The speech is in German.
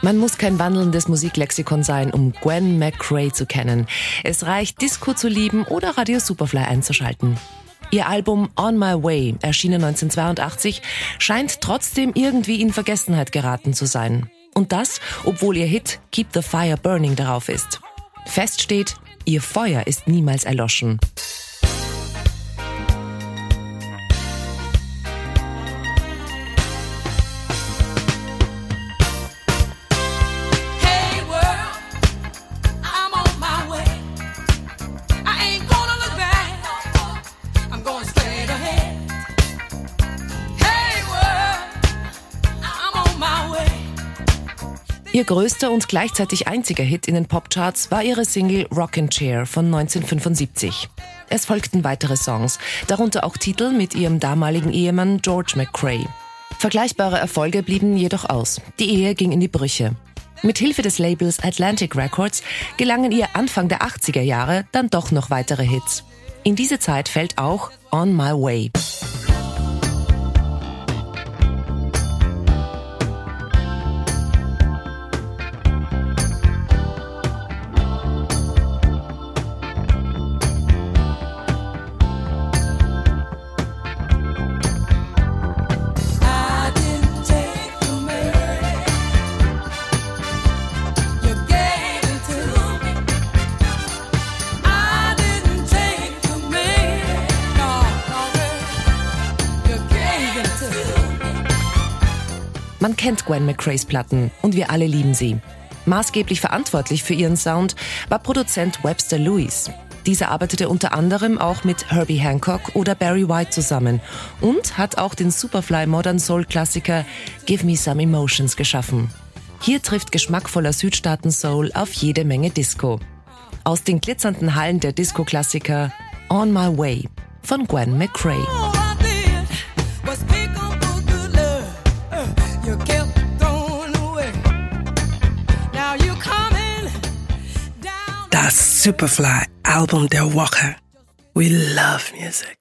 Man muss kein wandelndes Musiklexikon sein, um Gwen McCrae zu kennen. Es reicht, Disco zu lieben oder Radio Superfly einzuschalten. Ihr Album On My Way, erschienen 1982, scheint trotzdem irgendwie in Vergessenheit geraten zu sein. Und das, obwohl ihr Hit Keep the Fire Burning darauf ist. Fest steht, ihr Feuer ist niemals erloschen. Ihr größter und gleichzeitig einziger Hit in den Popcharts war ihre Single Rockin' Chair von 1975. Es folgten weitere Songs, darunter auch Titel mit ihrem damaligen Ehemann George McCrae. Vergleichbare Erfolge blieben jedoch aus. Die Ehe ging in die Brüche. Mit Hilfe des Labels Atlantic Records gelangen ihr Anfang der 80er Jahre dann doch noch weitere Hits. In diese Zeit fällt auch On My Way. Man kennt Gwen McCraes Platten und wir alle lieben sie. Maßgeblich verantwortlich für ihren Sound war Produzent Webster Lewis. Dieser arbeitete unter anderem auch mit Herbie Hancock oder Barry White zusammen und hat auch den Superfly Modern Soul Klassiker Give Me Some Emotions geschaffen. Hier trifft geschmackvoller Südstaaten Soul auf jede Menge Disco. Aus den glitzernden Hallen der Disco-Klassiker On My Way von Gwen McCrae. that Superfly album Der Walker. We love music.